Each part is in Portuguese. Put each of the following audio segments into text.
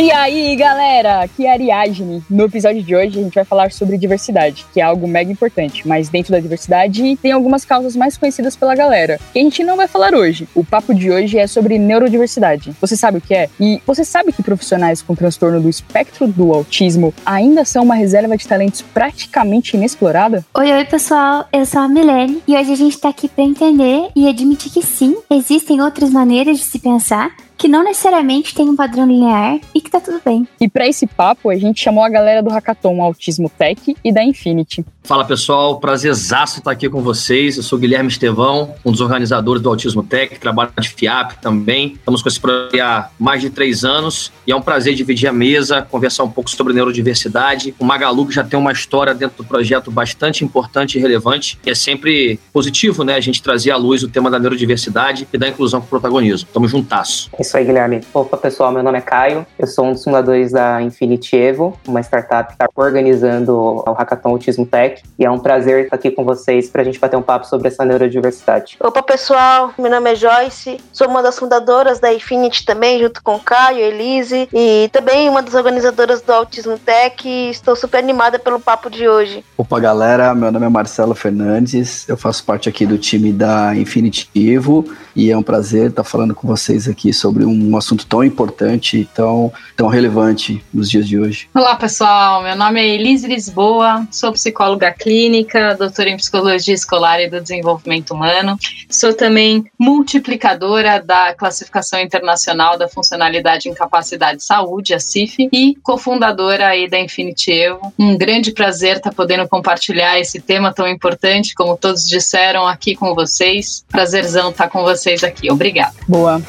E aí, galera, aqui é Ariadne. No episódio de hoje a gente vai falar sobre diversidade, que é algo mega importante, mas dentro da diversidade tem algumas causas mais conhecidas pela galera, que a gente não vai falar hoje. O papo de hoje é sobre neurodiversidade. Você sabe o que é? E você sabe que profissionais com transtorno do espectro do autismo ainda são uma reserva de talentos praticamente inexplorada? Oi, oi, pessoal. Eu sou a Milene e hoje a gente tá aqui para entender e admitir que sim, existem outras maneiras de se pensar que não necessariamente tem um padrão linear e que tá tudo bem. E para esse papo, a gente chamou a galera do Hackathon Autismo Tech e da Infinity. Fala pessoal, prazerzaço estar aqui com vocês. Eu sou Guilherme Estevão, um dos organizadores do Autismo Tech, trabalho de FIAP também. Estamos com esse projeto há mais de três anos e é um prazer dividir a mesa, conversar um pouco sobre neurodiversidade. O Magalu que já tem uma história dentro do projeto bastante importante e relevante, e é sempre positivo, né, a gente trazer à luz o tema da neurodiversidade e da inclusão com o protagonismo. Tamo juntasso. É isso aí, Guilherme. Opa, pessoal, meu nome é Caio, eu sou um dos fundadores da Infinity Evo, uma startup que está organizando o Hackathon Autismo Tech, e é um prazer estar aqui com vocês para a gente bater um papo sobre essa neurodiversidade. Opa, pessoal, meu nome é Joyce, sou uma das fundadoras da Infinity também, junto com Caio, Elise, e também uma das organizadoras do Autismo Tech, e estou super animada pelo papo de hoje. Opa, galera, meu nome é Marcelo Fernandes, eu faço parte aqui do time da Infinity Evo, e é um prazer estar falando com vocês aqui sobre um assunto tão importante, tão, tão relevante nos dias de hoje. Olá, pessoal. Meu nome é Elise Lisboa, sou psicóloga clínica, doutora em psicologia escolar e do desenvolvimento humano. Sou também multiplicadora da classificação internacional da funcionalidade em capacidade de saúde, a CIF, e cofundadora aí da Infinity Evo. Um grande prazer estar podendo compartilhar esse tema tão importante, como todos disseram aqui com vocês. Prazerzão estar com vocês aqui. Obrigada. Boa.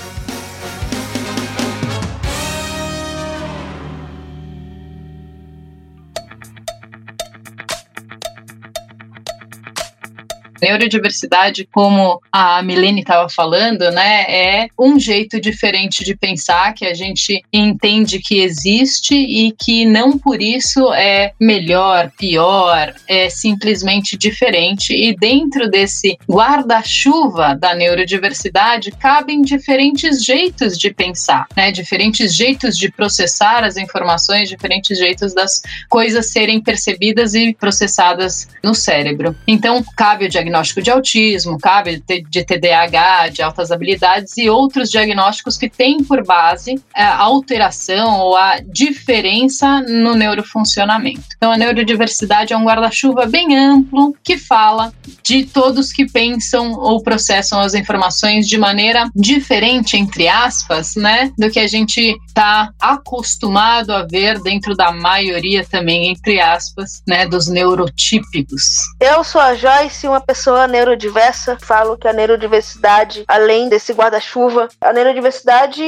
Neurodiversidade, como a Milene estava falando, né, é um jeito diferente de pensar que a gente entende que existe e que não por isso é melhor, pior, é simplesmente diferente. E dentro desse guarda-chuva da neurodiversidade cabem diferentes jeitos de pensar, né, diferentes jeitos de processar as informações, diferentes jeitos das coisas serem percebidas e processadas no cérebro. Então, cabe o diagnóstico diagnóstico de autismo, cabe de TDAH, de altas habilidades e outros diagnósticos que têm por base a alteração ou a diferença no neurofuncionamento. Então, a neurodiversidade é um guarda-chuva bem amplo que fala de todos que pensam ou processam as informações de maneira diferente, entre aspas, né, do que a gente está acostumado a ver dentro da maioria também, entre aspas, né, dos neurotípicos. Eu sou a Joyce, uma pessoa pessoa neurodiversa, falo que a neurodiversidade, além desse guarda-chuva, a neurodiversidade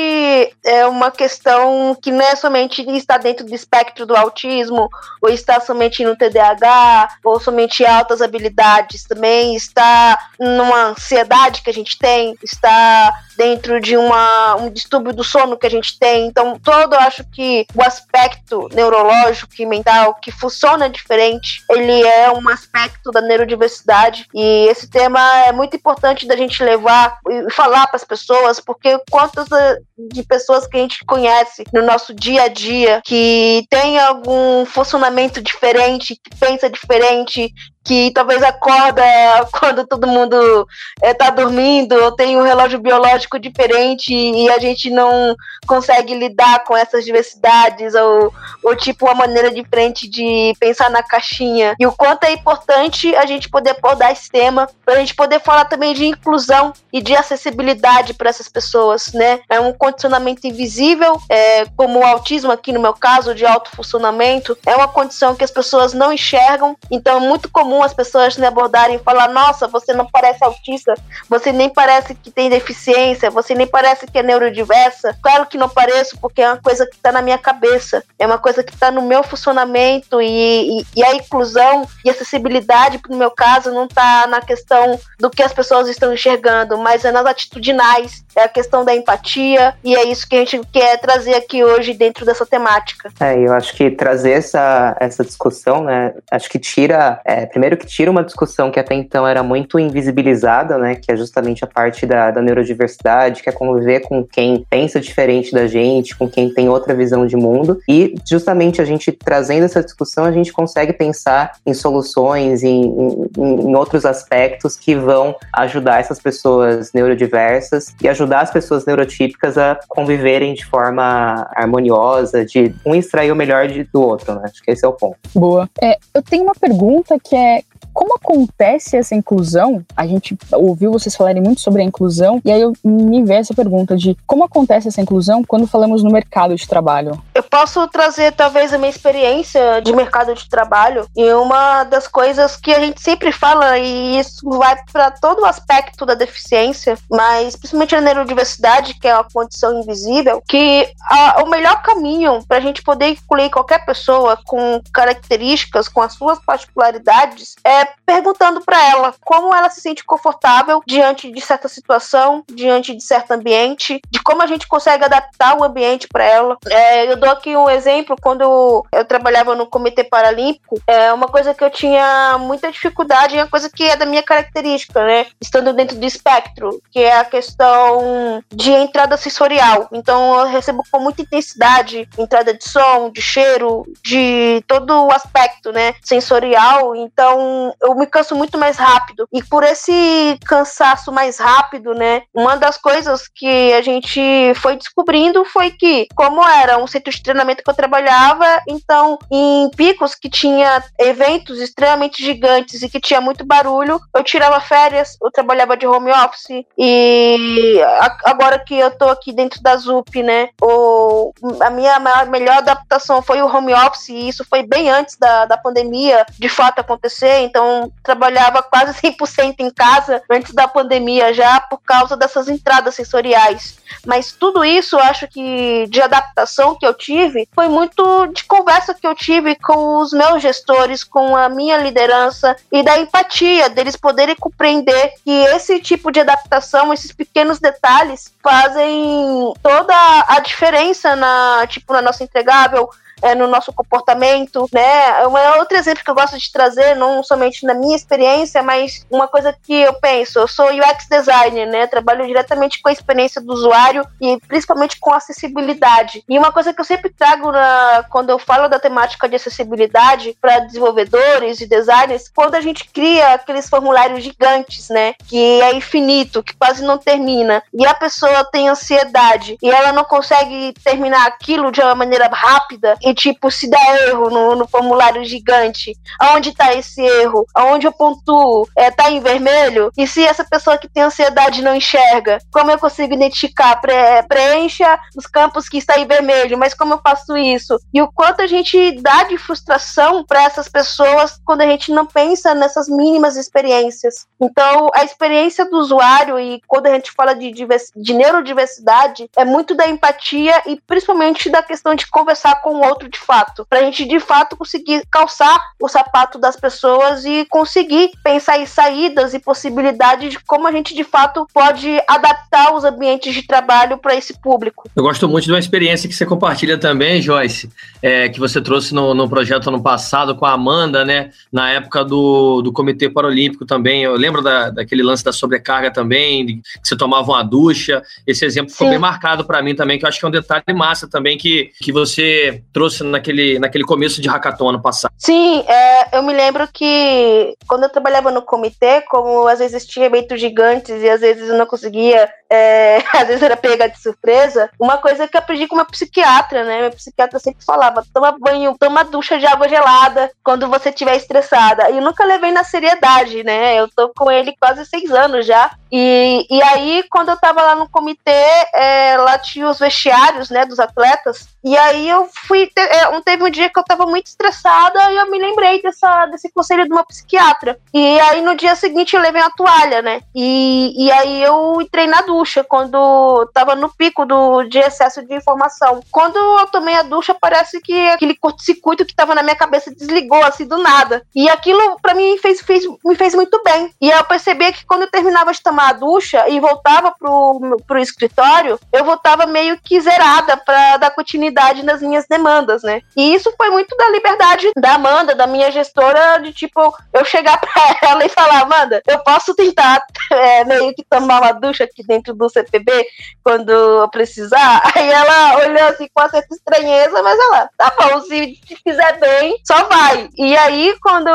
é uma questão que não é somente estar dentro do espectro do autismo, ou está somente no TDAH, ou somente altas habilidades, também está numa ansiedade que a gente tem, está dentro de uma, um distúrbio do sono que a gente tem. Então, todo eu acho que o aspecto neurológico e mental que funciona diferente, ele é um aspecto da neurodiversidade. E e esse tema é muito importante da gente levar e falar para as pessoas, porque quantas eh, de pessoas que a gente conhece no nosso dia a dia que tem algum funcionamento diferente, que pensa diferente, que talvez acorda quando todo mundo está eh, dormindo, ou tem um relógio biológico diferente e a gente não consegue lidar com essas diversidades, ou, ou tipo uma maneira diferente de pensar na caixinha. E o quanto é importante a gente poder abordar esse tema, para a gente poder falar também de inclusão e de acessibilidade para essas pessoas, né? É um condicionamento invisível, é, como o autismo aqui no meu caso, de alto funcionamento, é uma condição que as pessoas não enxergam, então é muito comum comum as pessoas me abordarem e falar: Nossa, você não parece autista, você nem parece que tem deficiência, você nem parece que é neurodiversa. Claro que não pareço, porque é uma coisa que está na minha cabeça, é uma coisa que está no meu funcionamento e, e, e, a inclusão e acessibilidade, no meu caso, não está na questão do que as pessoas estão enxergando, mas é nas atitudinais, é a questão da empatia e é isso que a gente quer trazer aqui hoje dentro dessa temática. É, eu acho que trazer essa, essa discussão, né, acho que tira, é, Primeiro que tira uma discussão que até então era muito invisibilizada, né, que é justamente a parte da, da neurodiversidade, que é conviver com quem pensa diferente da gente, com quem tem outra visão de mundo, e justamente a gente trazendo essa discussão, a gente consegue pensar em soluções, em, em, em outros aspectos que vão ajudar essas pessoas neurodiversas e ajudar as pessoas neurotípicas a conviverem de forma harmoniosa, de um extrair o melhor de, do outro, né? Acho que esse é o ponto. Boa. É, eu tenho uma pergunta que é como acontece essa inclusão? A gente ouviu vocês falarem muito sobre a inclusão, e aí eu me vejo essa pergunta de como acontece essa inclusão quando falamos no mercado de trabalho? Eu posso trazer talvez a minha experiência de mercado de trabalho, e uma das coisas que a gente sempre fala, e isso vai para todo o aspecto da deficiência, mas principalmente na neurodiversidade, que é uma condição invisível, que a, o melhor caminho para a gente poder incluir qualquer pessoa com características, com as suas particularidades, é perguntando para ela como ela se sente confortável diante de certa situação, diante de certo ambiente, de como a gente consegue adaptar o ambiente para ela. É, eu dou aqui um exemplo, quando eu trabalhava no Comitê Paralímpico, é uma coisa que eu tinha muita dificuldade, é uma coisa que é da minha característica, né? Estando dentro do espectro, que é a questão de entrada sensorial. Então eu recebo com muita intensidade entrada de som, de cheiro, de todo o aspecto, né, sensorial. Então eu me canso muito mais rápido. E por esse cansaço mais rápido, né, uma das coisas que a gente foi descobrindo foi que, como era um centro de treinamento que eu trabalhava, então em picos que tinha eventos extremamente gigantes e que tinha muito barulho, eu tirava férias, eu trabalhava de home office e agora que eu tô aqui dentro da ZUP, né, o, a minha melhor adaptação foi o home office e isso foi bem antes da, da pandemia de fato acontecer, então trabalhava quase 100% em casa antes da pandemia já por causa dessas entradas sensoriais. Mas tudo isso, eu acho que de adaptação que eu tive, foi muito de conversa que eu tive com os meus gestores, com a minha liderança e da empatia deles poderem compreender que esse tipo de adaptação, esses pequenos detalhes fazem toda a diferença na, tipo, na nossa entregável, é, no nosso comportamento, né? Um outro exemplo que eu gosto de trazer, não somente na minha experiência, mas uma coisa que eu penso, eu sou UX designer, né? Trabalho diretamente com a experiência do usuário e principalmente com acessibilidade. E uma coisa que eu sempre trago na, quando eu falo da temática de acessibilidade para desenvolvedores e designers, quando a gente cria aqueles formulários gigantes, né? Que é infinito, que quase não termina, e a pessoa tem ansiedade e ela não consegue terminar aquilo de uma maneira rápida e tipo, se der erro no, no formulário gigante, aonde tá esse erro? Aonde eu pontuo? É, tá em vermelho? E se essa pessoa que tem ansiedade não enxerga, como eu consigo identificar? Pre preencha os campos que está em vermelho, mas como eu faço isso? E o quanto a gente dá de frustração para essas pessoas quando a gente não pensa nessas mínimas experiências. Então, a experiência do usuário e quando a gente fala de, de neurodiversidade, é muito da empatia e principalmente da questão de conversar com o outro de fato, para a gente de fato conseguir calçar o sapato das pessoas e conseguir pensar em saídas e possibilidades de como a gente de fato pode adaptar os ambientes de trabalho para esse público. Eu gosto muito de uma experiência que você compartilha também, Joyce, é, que você trouxe no, no projeto ano passado com a Amanda, né? Na época do, do Comitê Paralímpico também. Eu lembro da, daquele lance da sobrecarga também, que você tomava uma ducha. Esse exemplo ficou bem marcado para mim também, que eu acho que é um detalhe massa também que, que você trouxe trouxe naquele, naquele começo de hackathon ano passado. Sim, é, eu me lembro que quando eu trabalhava no comitê, como às vezes tinha eventos gigantes e às vezes eu não conseguia, é, às vezes era pegar de surpresa, uma coisa que eu aprendi com uma psiquiatra, né? Minha psiquiatra sempre falava: toma banho, toma ducha de água gelada quando você estiver estressada. E eu nunca levei na seriedade, né? Eu tô com ele quase seis anos já. E, e aí, quando eu tava lá no comitê, é, lá tinha os vestiários, né, dos atletas. E aí eu fui. É, teve um dia que eu tava muito estressada e eu me lembrei dessa, desse conselho de uma psiquiatra. E aí no dia seguinte eu levei a toalha, né? E, e aí eu entrei na ducha quando tava no pico do, de excesso de informação. Quando eu tomei a ducha, parece que aquele curto-circuito que tava na minha cabeça desligou assim do nada. E aquilo para mim fez, fez, me fez muito bem. E eu percebi que quando eu terminava de tomar a ducha e voltava pro, pro escritório, eu voltava meio que zerada para dar continuidade nas minhas demandas demandas, né? E isso foi muito da liberdade da Amanda, da minha gestora, de tipo, eu chegar pra ela e falar, Amanda, eu posso tentar é, meio que tomar uma ducha aqui dentro do CPB quando eu precisar? Aí ela olhou assim com uma certa estranheza, mas ela, tá bom, se fizer bem, só vai. E aí, quando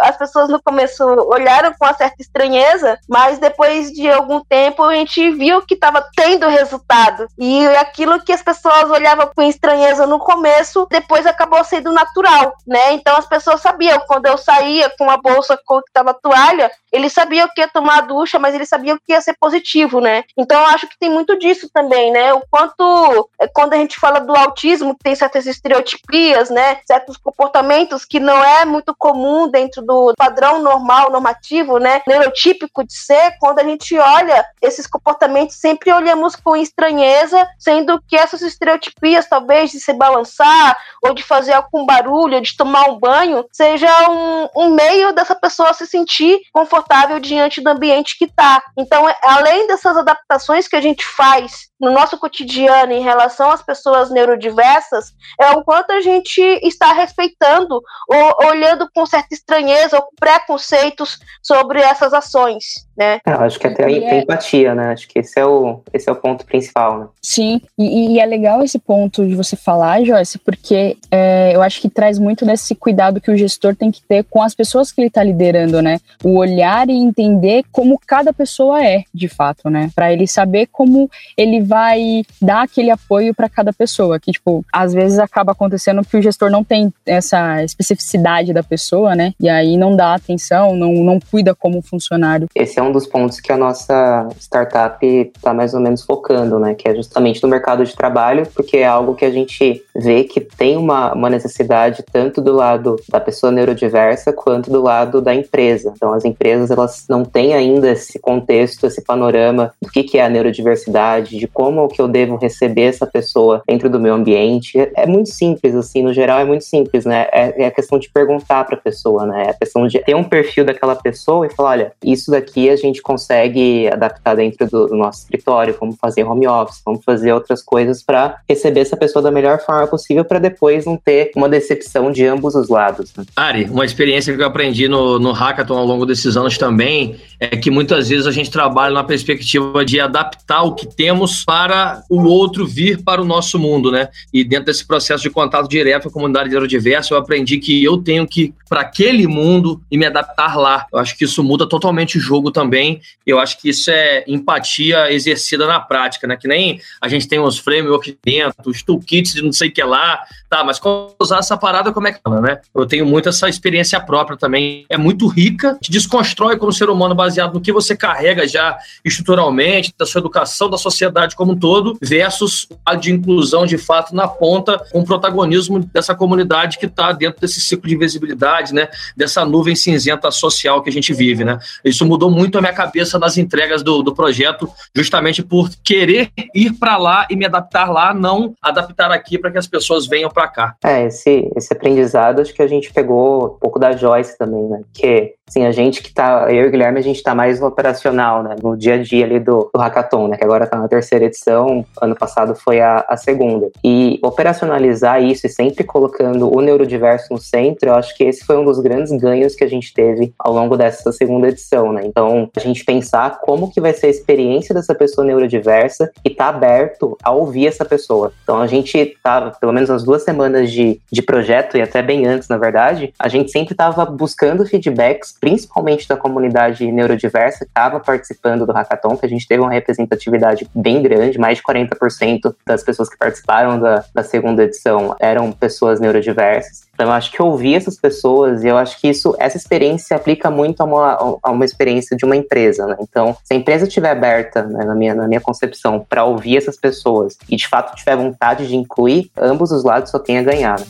as pessoas no começo olharam com uma certa estranheza, mas depois de algum tempo a gente viu que estava tendo resultado. E aquilo que as pessoas olhavam com estranheza no começo, depois acabou sendo natural, né? Então as pessoas sabiam, quando eu saía com a bolsa que estava toalha, eles sabiam que ia tomar a ducha, mas eles sabiam que ia ser positivo, né? Então eu acho que tem muito disso também, né? O quanto, é, quando a gente fala do autismo, tem certas estereotipias, né? Certos comportamentos que não é muito comum dentro do padrão normal, normativo, né? Neurotípico de ser, quando a gente olha esses comportamentos, sempre olhamos com estranheza, sendo que essas estereotipias, talvez de se balançar, ou de fazer algum barulho, de tomar um banho, seja um, um meio dessa pessoa se sentir confortável diante do ambiente que está. Então, é, além dessas adaptações que a gente faz no nosso cotidiano em relação às pessoas neurodiversas, é o quanto a gente está respeitando ou olhando com certa estranheza ou preconceitos sobre essas ações, né? É, eu acho que até tem é... empatia, né? Acho que esse é o, esse é o ponto principal, né? Sim, e, e é legal esse ponto de você falar, Joyce, porque é, eu acho que traz muito desse cuidado que o gestor tem que ter com as pessoas que ele está liderando, né? O olhar e entender como cada pessoa é, de fato, né? Para ele saber como ele vai dar aquele apoio para cada pessoa. Que, tipo, às vezes acaba acontecendo que o gestor não tem essa especificidade da pessoa, né? E aí não dá atenção, não, não cuida como funcionário. Esse é um dos pontos que a nossa startup está mais ou menos focando, né? Que é justamente no mercado de trabalho, porque é algo que a gente vê que tem uma, uma necessidade tanto do lado da pessoa neurodiversa quanto do lado da empresa. Então, as empresas elas não têm ainda esse contexto, esse panorama do que, que é a neurodiversidade, de como que eu devo receber essa pessoa dentro do meu ambiente. É muito simples, assim, no geral é muito simples, né? É, é a questão de perguntar para a pessoa, né? É a questão de ter um perfil daquela pessoa e falar, olha, isso daqui a gente consegue adaptar dentro do, do nosso escritório, vamos fazer home office, vamos fazer outras coisas para receber essa pessoa da melhor forma possível para depois não ter uma decepção de ambos os lados. Né? Ari, uma experiência que eu aprendi no, no Hackathon ao longo desses anos também é que muitas vezes a gente trabalha na perspectiva de adaptar o que temos para o outro vir para o nosso mundo, né? E dentro desse processo de contato direto com a comunidade neurodiversa, eu aprendi que eu tenho que para aquele mundo e me adaptar lá. Eu acho que isso muda totalmente o jogo também. Eu acho que isso é empatia exercida na prática, né? Que nem a gente tem os frameworks dentro, os toolkits de não sei o que lá, tá? Mas quando usar essa parada, como é que fala, né? Eu tenho muito essa experiência própria também. É muito rica, te desconstrói como ser humano baseado no que você carrega já estruturalmente, da sua educação, da sociedade como um todo, versus a de inclusão de fato na ponta, com o protagonismo dessa comunidade que está dentro desse ciclo de visibilidade, né? Dessa nuvem cinzenta social que a gente vive, né? Isso mudou muito a minha cabeça nas entregas do, do projeto, justamente por querer ir para lá e me adaptar lá, não adaptar aqui para que as pessoas venham para cá. É, esse, esse aprendizado acho que a gente pegou um pouco da Joyce também, né? Que Assim, a gente que tá, eu e o Guilherme, a gente tá mais no operacional, né? No dia a dia ali do, do Hackathon, né? Que agora tá na terceira edição, ano passado foi a, a segunda. E operacionalizar isso e sempre colocando o neurodiverso no centro, eu acho que esse foi um dos grandes ganhos que a gente teve ao longo dessa segunda edição, né? Então, a gente pensar como que vai ser a experiência dessa pessoa neurodiversa e tá aberto a ouvir essa pessoa. Então, a gente tava, pelo menos as duas semanas de, de projeto, e até bem antes, na verdade, a gente sempre tava buscando feedbacks principalmente da comunidade neurodiversa, que estava participando do Hackathon, que a gente teve uma representatividade bem grande, mais de 40% das pessoas que participaram da, da segunda edição eram pessoas neurodiversas. Então, eu acho que ouvir essas pessoas, e eu acho que isso, essa experiência se aplica muito a uma, a uma experiência de uma empresa, né? Então, se a empresa estiver aberta, né, na, minha, na minha concepção, para ouvir essas pessoas e de fato tiver vontade de incluir, ambos os lados só tem a ganhar. Né?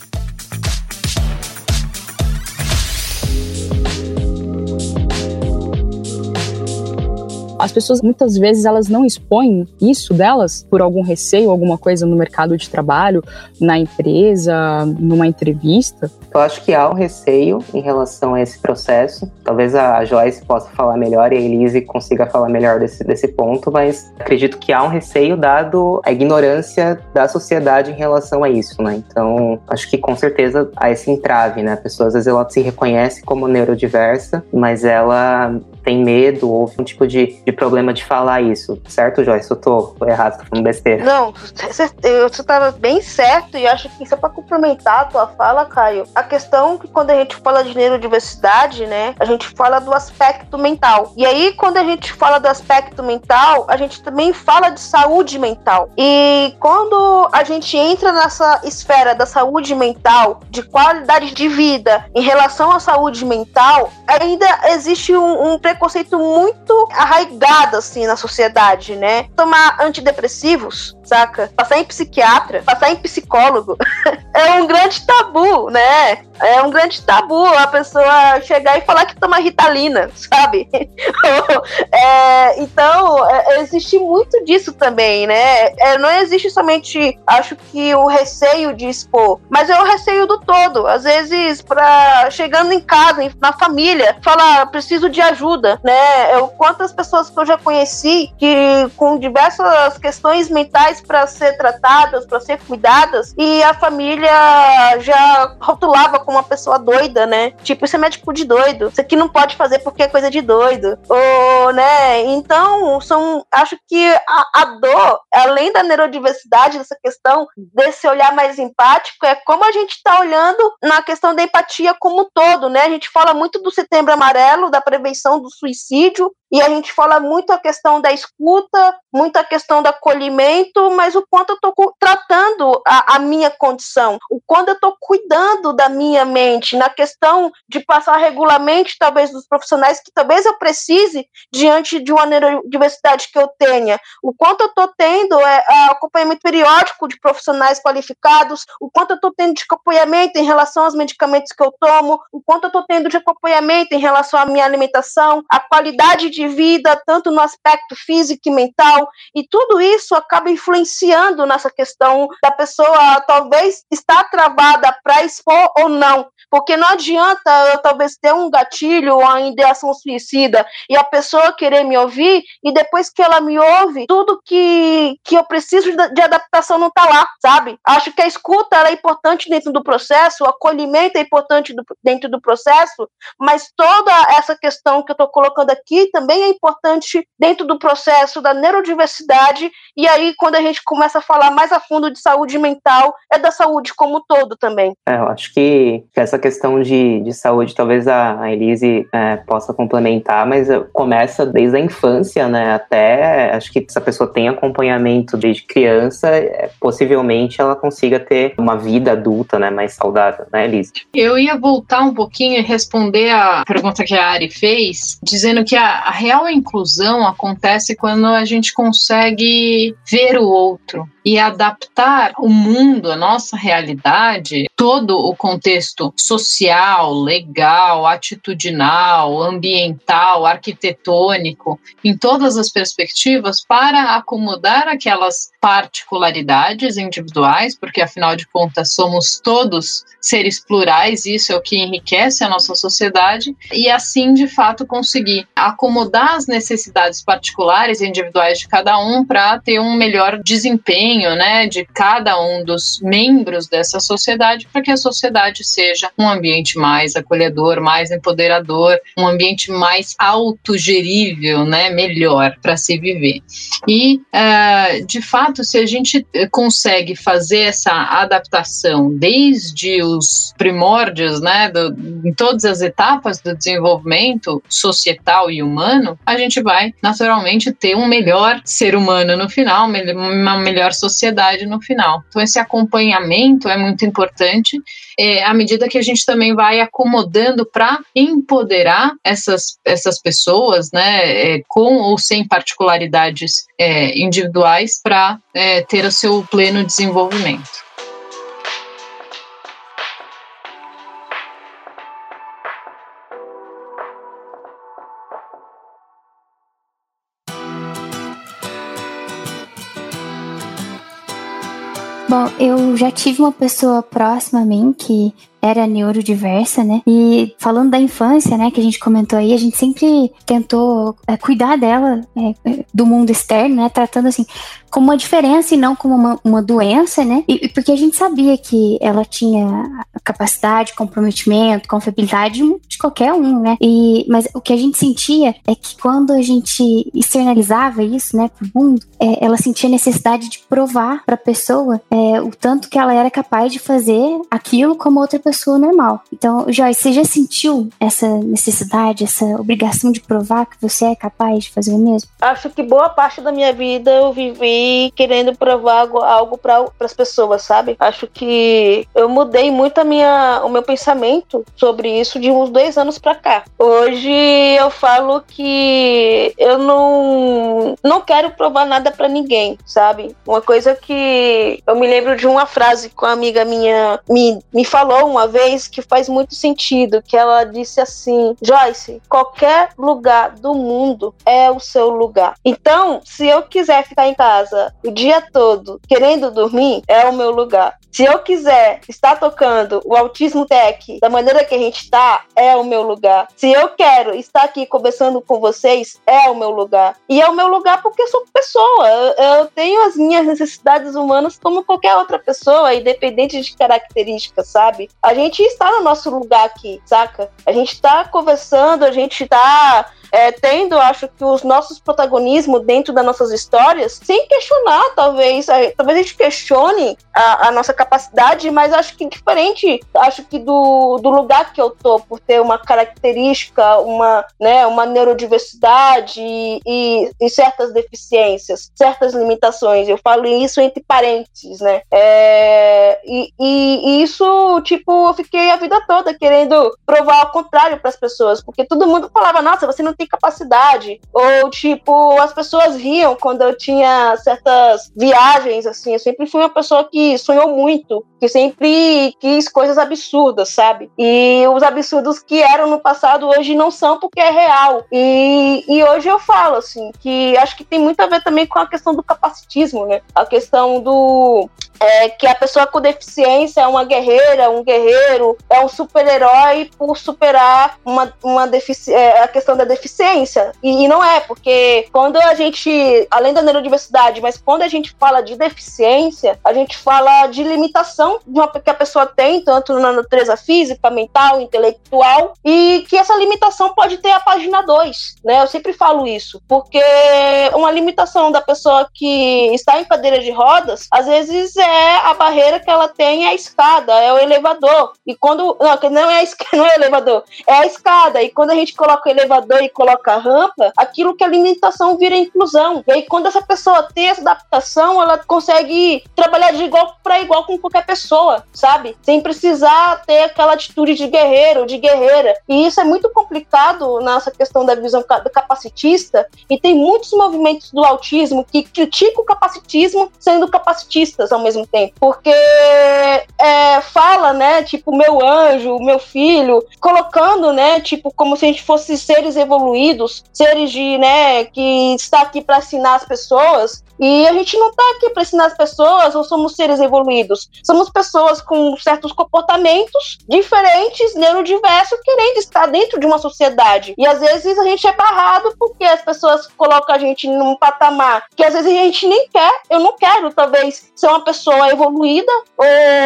As pessoas muitas vezes elas não expõem isso delas por algum receio, alguma coisa no mercado de trabalho, na empresa, numa entrevista? Eu acho que há um receio em relação a esse processo. Talvez a Joyce possa falar melhor e a Elise consiga falar melhor desse, desse ponto, mas acredito que há um receio dado a ignorância da sociedade em relação a isso, né? Então, acho que com certeza há esse entrave, né? A pessoa às vezes ela se reconhece como neurodiversa, mas ela tem medo ou um tipo de, de problema de falar isso, certo, Joyce? Eu tô, errado, tô falando besteira. Não, você tava bem certo e acho que só pra complementar a tua fala, Caio, a questão que quando a gente fala de neurodiversidade, né, a gente fala do aspecto mental. E aí, quando a gente fala do aspecto mental, a gente também fala de saúde mental. E quando a gente entra nessa esfera da saúde mental, de qualidade de vida em relação à saúde mental, ainda existe um, um preconceito muito arraigado assim na sociedade, né? Tomar antidepressivos, saca? Passar em psiquiatra, passar em psicólogo é um grande tabu, né? É um grande tabu a pessoa chegar e falar que toma ritalina, sabe? é, então, é, existe muito disso também, né? É, não existe somente, acho que o receio de expor, mas é o receio do todo. Às vezes, para chegando em casa, na família, falar, preciso de ajuda, né? Eu, quantas pessoas que eu já conheci que com diversas questões mentais para ser tratadas, para ser cuidadas, e a família já rotulava uma pessoa doida, né? Tipo, isso é médico de doido. Isso aqui não pode fazer porque é coisa de doido. Ou, né? Então, são. Acho que a, a dor, além da neurodiversidade, dessa questão desse olhar mais empático, é como a gente está olhando na questão da empatia como um todo, né? A gente fala muito do setembro amarelo, da prevenção do suicídio, e a gente fala muito a questão da escuta, muito a questão do acolhimento, mas o quanto eu estou tratando a, a, minha condição, o quanto eu estou cuidando da minha mente, na questão de passar regularmente, talvez, dos profissionais que talvez eu precise diante de uma neurodiversidade que eu tenha, o quanto eu estou tendo é, acompanhamento periódico de profissionais qualificados, o quanto eu estou tendo de acompanhamento em relação aos medicamentos que eu tomo, o quanto eu estou tendo de acompanhamento em relação à minha alimentação, a qualidade de de vida, tanto no aspecto físico e mental, e tudo isso acaba influenciando nessa questão da pessoa talvez estar travada para expor ou não. Porque não adianta eu talvez ter um gatilho ou uma ideação suicida e a pessoa querer me ouvir e depois que ela me ouve, tudo que, que eu preciso de, adaptação não está lá, sabe? Acho que a escuta é importante dentro do processo, o acolhimento é importante do, dentro do processo, mas toda essa questão que eu estou colocando aqui também também é importante dentro do processo da neurodiversidade. E aí, quando a gente começa a falar mais a fundo de saúde mental, é da saúde como um todo também. É, eu acho que essa questão de, de saúde, talvez a, a Elise é, possa complementar, mas começa desde a infância, né? Até acho que se a pessoa tem acompanhamento desde criança, é, possivelmente ela consiga ter uma vida adulta, né? Mais saudável, né, Elise? Eu ia voltar um pouquinho e responder a pergunta que a Ari fez, dizendo que a, a real inclusão acontece quando a gente consegue ver o outro, e adaptar o mundo, a nossa realidade, todo o contexto social, legal, atitudinal, ambiental, arquitetônico, em todas as perspectivas, para acomodar aquelas particularidades individuais, porque afinal de contas somos todos seres plurais, isso é o que enriquece a nossa sociedade, e assim de fato conseguir acomodar as necessidades particulares e individuais de cada um para ter um melhor desempenho empenho né, de cada um dos membros dessa sociedade para que a sociedade seja um ambiente mais acolhedor, mais empoderador, um ambiente mais autogerível, né, melhor para se viver. E, uh, de fato, se a gente consegue fazer essa adaptação desde os primórdios, né, do, em todas as etapas do desenvolvimento societal e humano, a gente vai naturalmente ter um melhor ser humano no final, uma melhor sociedade no final. Então, esse acompanhamento é muito importante, é, à medida que a gente também vai acomodando para empoderar essas, essas pessoas, né, é, com ou sem particularidades é, individuais, para é, ter o seu pleno desenvolvimento. Bom, eu já tive uma pessoa próxima a mim que era neurodiversa, né? E falando da infância, né, que a gente comentou aí, a gente sempre tentou é, cuidar dela é, do mundo externo, né? Tratando assim como uma diferença e não como uma, uma doença, né? E, porque a gente sabia que ela tinha capacidade, comprometimento, confiabilidade de qualquer um, né? E, mas o que a gente sentia é que quando a gente externalizava isso, né, pro mundo, é, ela sentia necessidade de provar para a pessoa é, o tanto que ela era capaz de fazer aquilo como outra pessoa normal. Então, Joyce, você já sentiu essa necessidade, essa obrigação de provar que você é capaz de fazer o mesmo? Acho que boa parte da minha vida eu vivi querendo provar algo para as pessoas, sabe? Acho que eu mudei muito a minha, o meu pensamento sobre isso de uns dois anos para cá. Hoje eu falo que eu não, não quero provar nada para ninguém, sabe? Uma coisa que eu me lembro de uma frase que uma amiga minha me, me falou uma vez que faz muito sentido, que ela disse assim, Joyce, qualquer lugar do mundo é o seu lugar. Então, se eu quiser ficar em casa o dia todo querendo dormir, é o meu lugar. Se eu quiser estar tocando o Autismo Tech da maneira que a gente está, é o meu lugar. Se eu quero estar aqui conversando com vocês, é o meu lugar. E é o meu lugar porque eu sou pessoa. Eu, eu tenho as minhas necessidades humanas como qualquer outra pessoa, independente de características, sabe? A gente está no nosso lugar aqui, saca? A gente está conversando, a gente está é, tendo, acho que, os nossos protagonismos dentro das nossas histórias, sem questionar, talvez. talvez a gente questione a, a, nossa capacidade, mas acho que diferente, acho que do, do lugar que eu tô, por ter uma característica, uma, né, uma neurodiversidade e, e, e certas deficiências, certas limitações. Eu falo isso entre parênteses, né? É, e, e, e, isso, tipo, eu fiquei a vida toda querendo provar ao contrário para as pessoas, porque todo mundo falava, nossa, você não tem tem capacidade. Ou, tipo, as pessoas riam quando eu tinha certas viagens, assim. Eu sempre fui uma pessoa que sonhou muito, que sempre quis coisas absurdas, sabe? E os absurdos que eram no passado hoje não são porque é real. E, e hoje eu falo, assim, que acho que tem muito a ver também com a questão do capacitismo, né? A questão do é, que a pessoa com deficiência é uma guerreira, um guerreiro, é um super-herói por superar uma, uma é, a questão da deficiência. E, e, não é, porque quando a gente, além da neurodiversidade, mas quando a gente fala de deficiência, a gente fala de limitação de uma, que a pessoa tem, tanto na natureza física, mental, intelectual, e que essa limitação pode ter a página 2, né? Eu sempre falo isso, porque uma limitação da pessoa que está em cadeira de rodas, às vezes é a barreira que ela tem é a escada, é o elevador. E quando. Não, não é, a, não é elevador, é a escada. E quando a gente coloca o elevador e coloca a rampa, aquilo que limitação vira inclusão. E aí, quando essa pessoa tem essa adaptação, ela consegue trabalhar de igual para igual com qualquer pessoa, sabe? Sem precisar ter aquela atitude de guerreiro, de guerreira. E isso é muito complicado nessa questão da visão capacitista. E tem muitos movimentos do autismo que criticam o capacitismo sendo capacitistas ao mesmo mesmo tempo. Porque é, fala, né, tipo, meu anjo, meu filho, colocando, né, tipo, como se a gente fosse seres evoluídos, seres de, né, que está aqui para ensinar as pessoas. E a gente não está aqui para ensinar as pessoas ou somos seres evoluídos. Somos pessoas com certos comportamentos diferentes, neurodiversos, querendo estar dentro de uma sociedade. E às vezes a gente é barrado porque as pessoas colocam a gente num patamar que às vezes a gente nem quer. Eu não quero, talvez, ser uma pessoa evoluída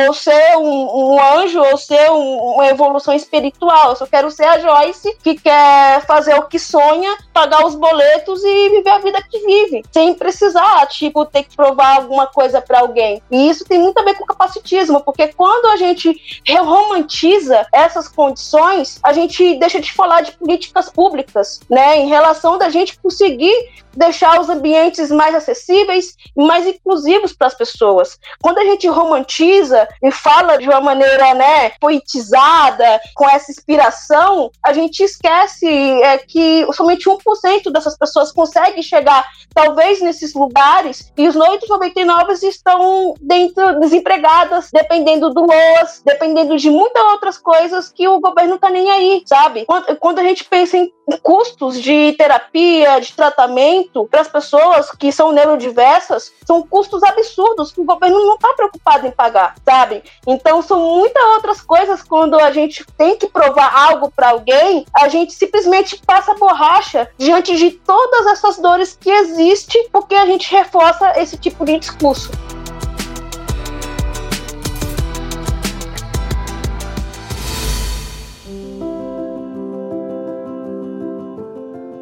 ou ser um, um anjo ou ser um, uma evolução espiritual. Eu só quero ser a Joyce que quer fazer o que sonha, pagar os boletos e viver a vida que vive, sem precisar tipo, ter que provar alguma coisa para alguém. E isso tem muito a ver com capacitismo, porque quando a gente romantiza essas condições, a gente deixa de falar de políticas públicas, né, em relação da gente conseguir deixar os ambientes mais acessíveis e mais inclusivos para as pessoas. Quando a gente romantiza e fala de uma maneira, né, poetizada, com essa inspiração, a gente esquece é, que somente 1% dessas pessoas conseguem chegar, talvez, nesses lugares, e os 99 estão dentro, desempregadas, dependendo do LOAS, dependendo de muitas outras coisas que o governo tá nem aí, sabe? Quando a gente pensa em custos de terapia, de tratamento para as pessoas que são neurodiversas, são custos absurdos que o governo governo não está preocupado em pagar, sabe? Então são muitas outras coisas quando a gente tem que provar algo para alguém, a gente simplesmente passa borracha diante de todas essas dores que existem, porque a gente reforça esse tipo de discurso.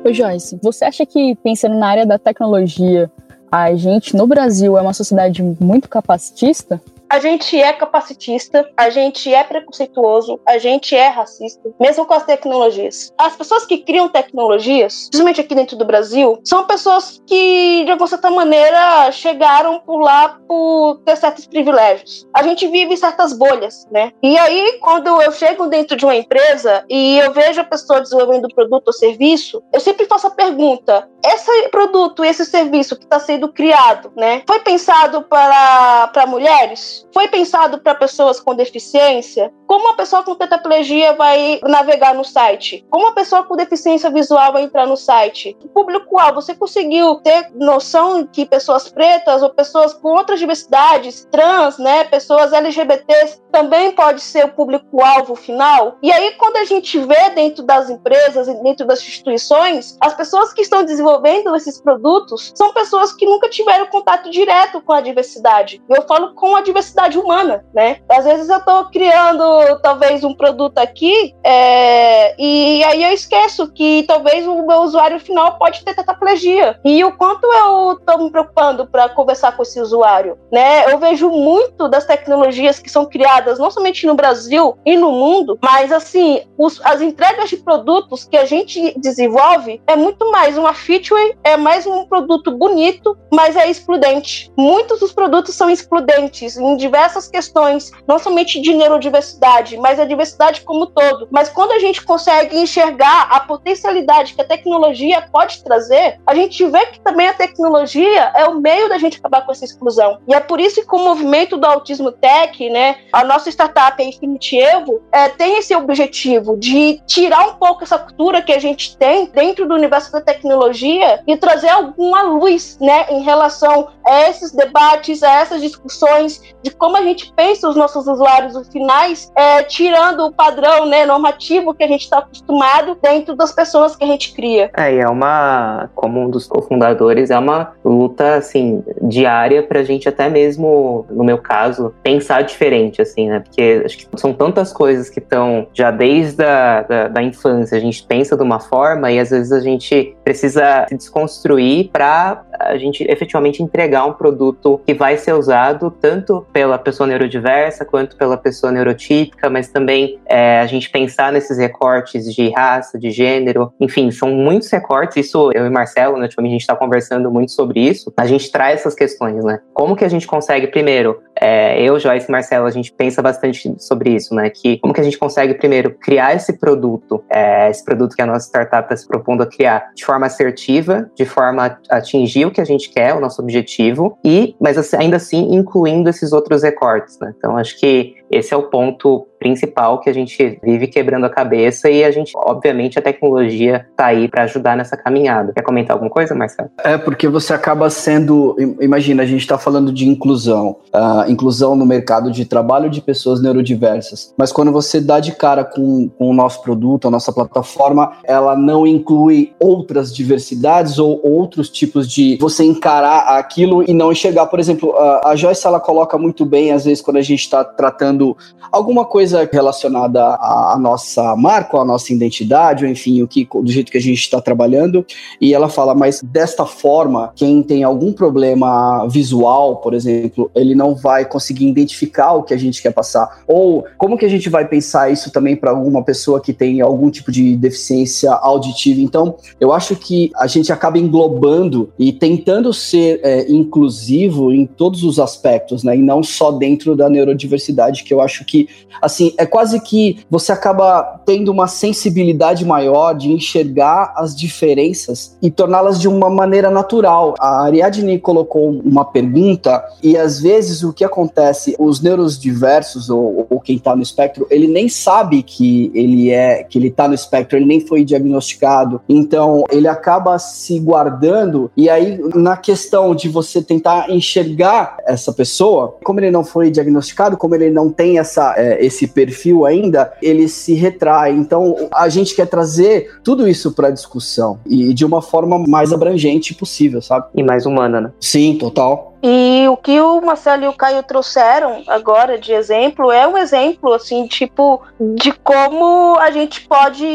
Ô Joyce, você acha que, pensando na área da tecnologia, a gente no Brasil é uma sociedade muito capacitista? A gente é capacitista, a gente é preconceituoso, a gente é racista, mesmo com as tecnologias. As pessoas que criam tecnologias, principalmente aqui dentro do Brasil, são pessoas que, de alguma certa maneira, chegaram por lá por ter certos privilégios. A gente vive certas bolhas, né? E aí, quando eu chego dentro de uma empresa e eu vejo a pessoa desenvolvendo produto ou serviço, eu sempre faço a pergunta: esse produto, esse serviço que está sendo criado, né, foi pensado para, para mulheres? Foi pensado para pessoas com deficiência? Como uma pessoa com tetraplegia vai navegar no site? Como uma pessoa com deficiência visual vai entrar no site? O público-alvo, você conseguiu ter noção que pessoas pretas ou pessoas com outras diversidades, trans, né, pessoas LGBTs, também pode ser o público-alvo final? E aí, quando a gente vê dentro das empresas e dentro das instituições, as pessoas que estão desenvolvendo esses produtos são pessoas que nunca tiveram contato direto com a diversidade. Eu falo com a diversidade humana, né? Às vezes eu estou criando talvez um produto aqui é, e aí eu esqueço que talvez o meu usuário final pode ter tetraplegia. E o quanto eu estou me preocupando para conversar com esse usuário, né? Eu vejo muito das tecnologias que são criadas não somente no Brasil e no mundo, mas assim, os, as entregas de produtos que a gente desenvolve é muito mais uma feature, é mais um produto bonito, mas é excludente. Muitos dos produtos são excludentes em diversas questões, não somente de neurodiversidade, mas a diversidade como um todo. Mas quando a gente consegue enxergar a potencialidade que a tecnologia pode trazer, a gente vê que também a tecnologia é o meio da gente acabar com essa exclusão. E é por isso que o movimento do Autismo Tech, né, a nossa startup a Infinity Evo, é, tem esse objetivo de tirar um pouco essa cultura que a gente tem dentro do universo da tecnologia e trazer alguma luz, né, em relação a esses debates, a essas discussões de como a gente pensa os nossos usuários finais, é, tirando o padrão né, normativo que a gente está acostumado dentro das pessoas que a gente cria. É, é uma, como um dos cofundadores, é uma luta, assim, diária para a gente até mesmo, no meu caso, pensar diferente, assim, né? Porque acho que são tantas coisas que estão já desde a da, da infância, a gente pensa de uma forma e às vezes a gente precisa se desconstruir para a gente efetivamente entregar um produto que vai ser usado tanto pela pessoa neurodiversa quanto pela pessoa neurotípica, mas também é, a gente pensar nesses recortes de raça, de gênero, enfim, são muitos recortes. Isso eu e Marcelo, né, tipo, a gente está conversando muito sobre isso. A gente traz essas questões, né? Como que a gente consegue primeiro é, eu, Joyce e Marcelo, a gente pensa bastante sobre isso, né? Que como que a gente consegue, primeiro, criar esse produto, é, esse produto que a nossa startup está se propondo a criar de forma assertiva, de forma a atingir o que a gente quer, o nosso objetivo, e, mas assim, ainda assim, incluindo esses outros recortes, né? Então, acho que esse é o ponto principal que a gente vive quebrando a cabeça e a gente, obviamente, a tecnologia está aí para ajudar nessa caminhada. Quer comentar alguma coisa, Marcelo? É, porque você acaba sendo. Imagina, a gente está falando de inclusão, uh, inclusão no mercado de trabalho de pessoas neurodiversas. Mas quando você dá de cara com, com o nosso produto, a nossa plataforma, ela não inclui outras diversidades ou outros tipos de você encarar aquilo e não enxergar. Por exemplo, a, a Joyce ela coloca muito bem, às vezes, quando a gente está tratando alguma coisa relacionada à, nossa marca, à nossa identidade, ou enfim, o que, do jeito que a gente está trabalhando. E ela fala, mas desta forma, quem tem algum problema visual, por exemplo, ele não vai conseguir identificar o que a gente quer passar. Ou como que a gente vai pensar isso também para alguma pessoa que tem algum tipo de deficiência auditiva? Então, eu acho que a gente acaba englobando e tentando ser é, inclusivo em todos os aspectos, né? E não só dentro da neurodiversidade, que eu acho que, assim, é quase que você acaba tendo uma sensibilidade maior de enxergar as diferenças e torná-las de uma maneira natural. A Ariadne colocou uma pergunta e às vezes o que acontece, os neuros diversos ou, ou quem está no espectro, ele nem sabe que ele é, que ele tá no espectro, ele nem foi diagnosticado. Então, ele acaba se guardando e aí na questão de você tentar enxergar essa pessoa, como ele não foi diagnosticado, como ele não tem essa, é, esse perfil ainda, ele se retrai. Então, a gente quer trazer tudo isso para discussão e de uma forma mais abrangente possível, sabe? E mais humana, né? Sim, total. E o que o Marcelo e o Caio trouxeram agora de exemplo é um exemplo, assim, tipo, de como a gente pode,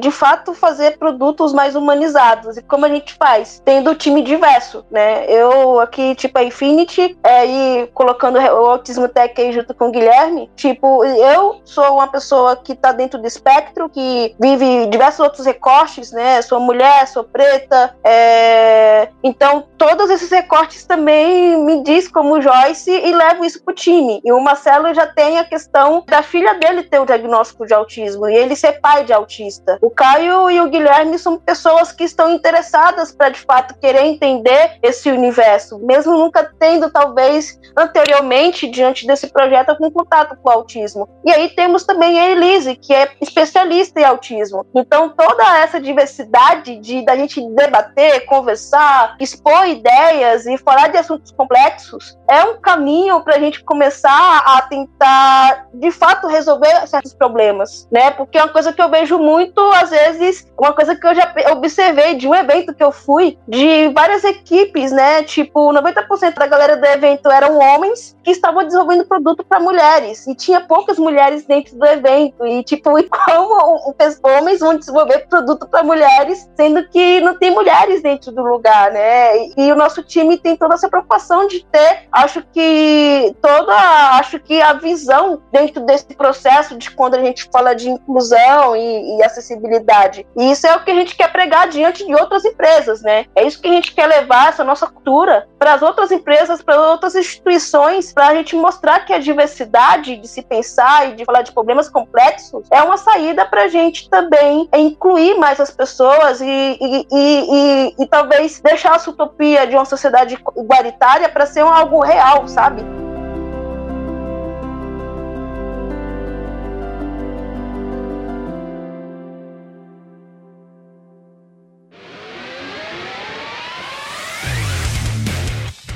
de fato, fazer produtos mais humanizados. E como a gente faz? Tendo time diverso, né? Eu aqui, tipo, a Infinity, é, e colocando o Autismo Tech aí junto com o Guilherme, tipo, eu sou uma pessoa que tá dentro do espectro, que vive diversos outros recortes, né? Sou mulher, sou preta, é... então todos esses recortes também também me diz como Joyce e levo isso pro time. E o Marcelo já tem a questão da filha dele ter o diagnóstico de autismo e ele ser pai de autista. O Caio e o Guilherme são pessoas que estão interessadas para de fato querer entender esse universo, mesmo nunca tendo talvez anteriormente diante desse projeto algum contato com o autismo. E aí temos também a Elise, que é especialista em autismo. Então toda essa diversidade de da gente debater, conversar, expor ideias e falar de assuntos complexos, é um caminho para a gente começar a tentar, de fato, resolver certos problemas, né? Porque é uma coisa que eu vejo muito, às vezes, uma coisa que eu já observei de um evento que eu fui, de várias equipes, né? Tipo, 90% da galera do evento eram homens que estavam desenvolvendo produto para mulheres, e tinha poucas mulheres dentro do evento, e tipo, e como homens vão desenvolver produto para mulheres, sendo que não tem mulheres dentro do lugar, né? E, e o nosso time tem toda essa preocupação de ter, acho que toda, acho que a visão dentro desse processo de quando a gente fala de inclusão e, e acessibilidade. E isso é o que a gente quer pregar diante de outras empresas, né? É isso que a gente quer levar essa nossa cultura para as outras empresas, para outras instituições, para a gente mostrar que a diversidade de se pensar e de falar de problemas complexos é uma saída para a gente também incluir mais as pessoas e, e, e, e, talvez deixar essa utopia de uma sociedade igualitária para ser algo real, sabe?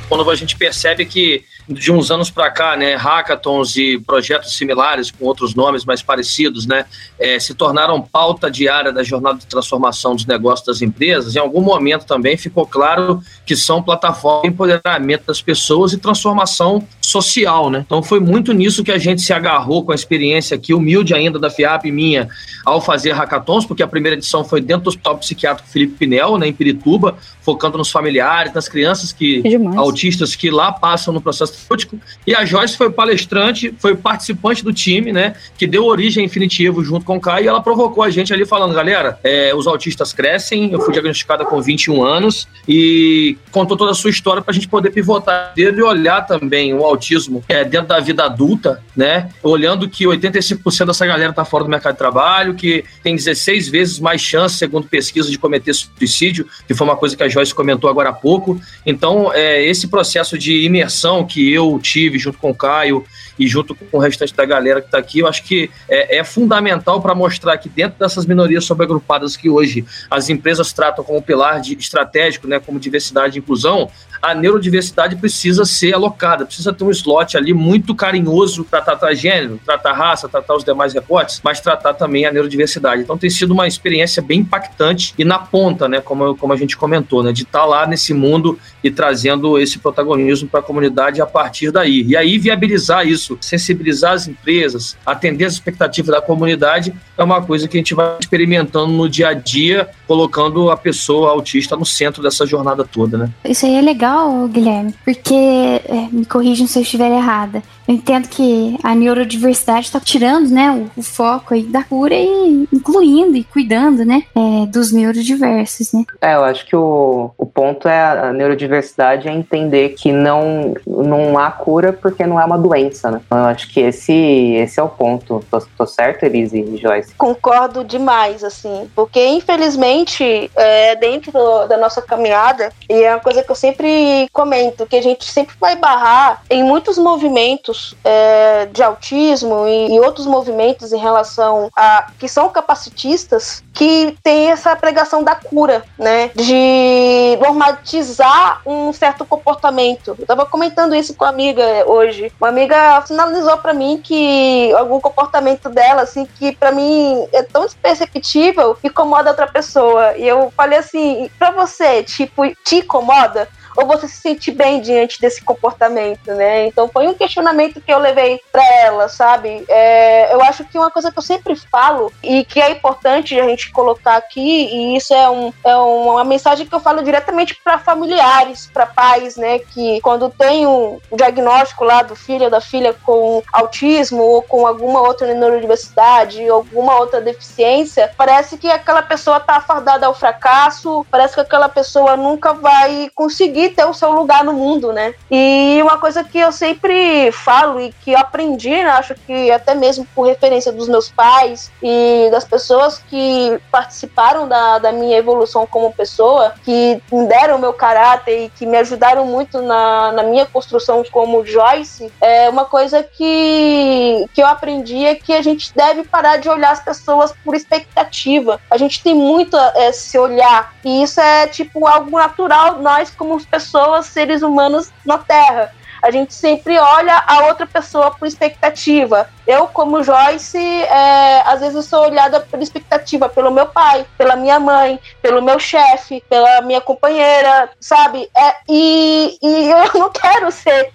quando a gente percebe que de uns anos para cá, né, hackathons e projetos similares com outros nomes mais parecidos, né, é, se tornaram pauta diária da jornada de transformação dos negócios das empresas. Em algum momento também ficou claro que são plataformas de empoderamento das pessoas e transformação social, né? Então foi muito nisso que a gente se agarrou com a experiência aqui, humilde ainda da FIAP minha, ao fazer hackathons, porque a primeira edição foi dentro do Hospital Psiquiátrico Felipe Pinel, né, em Pirituba, focando nos familiares, nas crianças que autistas que lá passam no processo terapêutico. E a Joyce foi palestrante, foi participante do time, né, que deu origem a Infinitivo junto com o Caio, e ela provocou a gente ali falando, galera, é, os autistas crescem, eu fui diagnosticada com 21 anos e contou toda a sua história para a gente poder pivotar dele e olhar também o autismo é, dentro da vida adulta, né, olhando que 85% dessa galera está fora do mercado de trabalho, que tem 16 vezes mais chance, segundo pesquisa, de cometer suicídio, que foi uma coisa que a Joyce comentou agora há pouco. Então, é, esse processo de imersão que eu tive junto com o Caio e junto com o restante da galera que está aqui, eu acho que é, é fundamental para mostrar que dentro dessas minorias sobreagrupadas que hoje as empresas tratam como pilar de, estratégico, né, como diversidade e inclusão, a neurodiversidade precisa ser alocada, precisa ter um slot ali muito carinhoso para tratar gênero, tratar raça, tratar os demais recortes, mas tratar também a neurodiversidade. Então tem sido uma experiência bem impactante e na ponta, né, como, como a gente comentou, né, de estar tá lá nesse mundo e trazendo esse protagonismo para a comunidade a partir daí. E aí viabilizar isso, sensibilizar as empresas, atender as expectativas da comunidade, é uma coisa que a gente vai experimentando no dia a dia, colocando a pessoa autista no centro dessa jornada toda, né? Isso aí é legal, Guilherme, porque é, me corrijam se eu estiver errada. Eu entendo que a neurodiversidade está tirando, né, o, o, foco aí da cura e incluindo e cuidando, né, é, dos neurodiversos, né? É, eu acho que o, o ponto é a neurodiversidade é entender que não, não há cura porque não é uma doença, né? Então, eu acho que esse, esse é o ponto. Tô, tô certo, Elise e Joyce? Concordo demais, assim, porque infelizmente é, dentro da nossa caminhada, e é uma coisa que eu sempre comento, que a gente sempre vai barrar em muitos movimentos movimentos é, de autismo e, e, outros movimentos em relação a que são capacitistas que tem essa pregação da cura, né? De normatizar um certo comportamento. Eu tava comentando isso com uma amiga hoje. Uma amiga sinalizou para mim que algum comportamento dela, assim, que para mim é tão desperceptível, incomoda outra pessoa. E eu falei assim, para você, tipo, te incomoda? Ou você se sente bem diante desse comportamento, né? Então foi um questionamento que eu levei para ela, sabe? É, eu acho que uma coisa que eu sempre falo e que é importante a gente colocar aqui, e isso é, um, é uma mensagem que eu falo diretamente para familiares, para pais, né? Que quando tem um diagnóstico lá do filho ou da filha com autismo ou com alguma outra neurodiversidade, alguma outra deficiência, parece que aquela pessoa tá afardada ao fracasso, parece que aquela pessoa nunca vai conseguir ter o seu lugar no mundo, né? E uma coisa que eu sempre falo e que eu aprendi, né, acho que até mesmo por referência dos meus pais e das pessoas que participaram da, da minha evolução como pessoa, que me deram meu caráter e que me ajudaram muito na, na minha construção como Joyce, é uma coisa que, que eu aprendi é que a gente deve parar de olhar as pessoas por expectativa. A gente tem muito esse olhar e isso é tipo algo natural nós como pessoas, seres humanos na Terra. A gente sempre olha a outra pessoa por expectativa. Eu, como Joyce, é, às vezes sou olhada por expectativa pelo meu pai, pela minha mãe, pelo meu chefe, pela minha companheira, sabe? É, e, e eu não quero ser,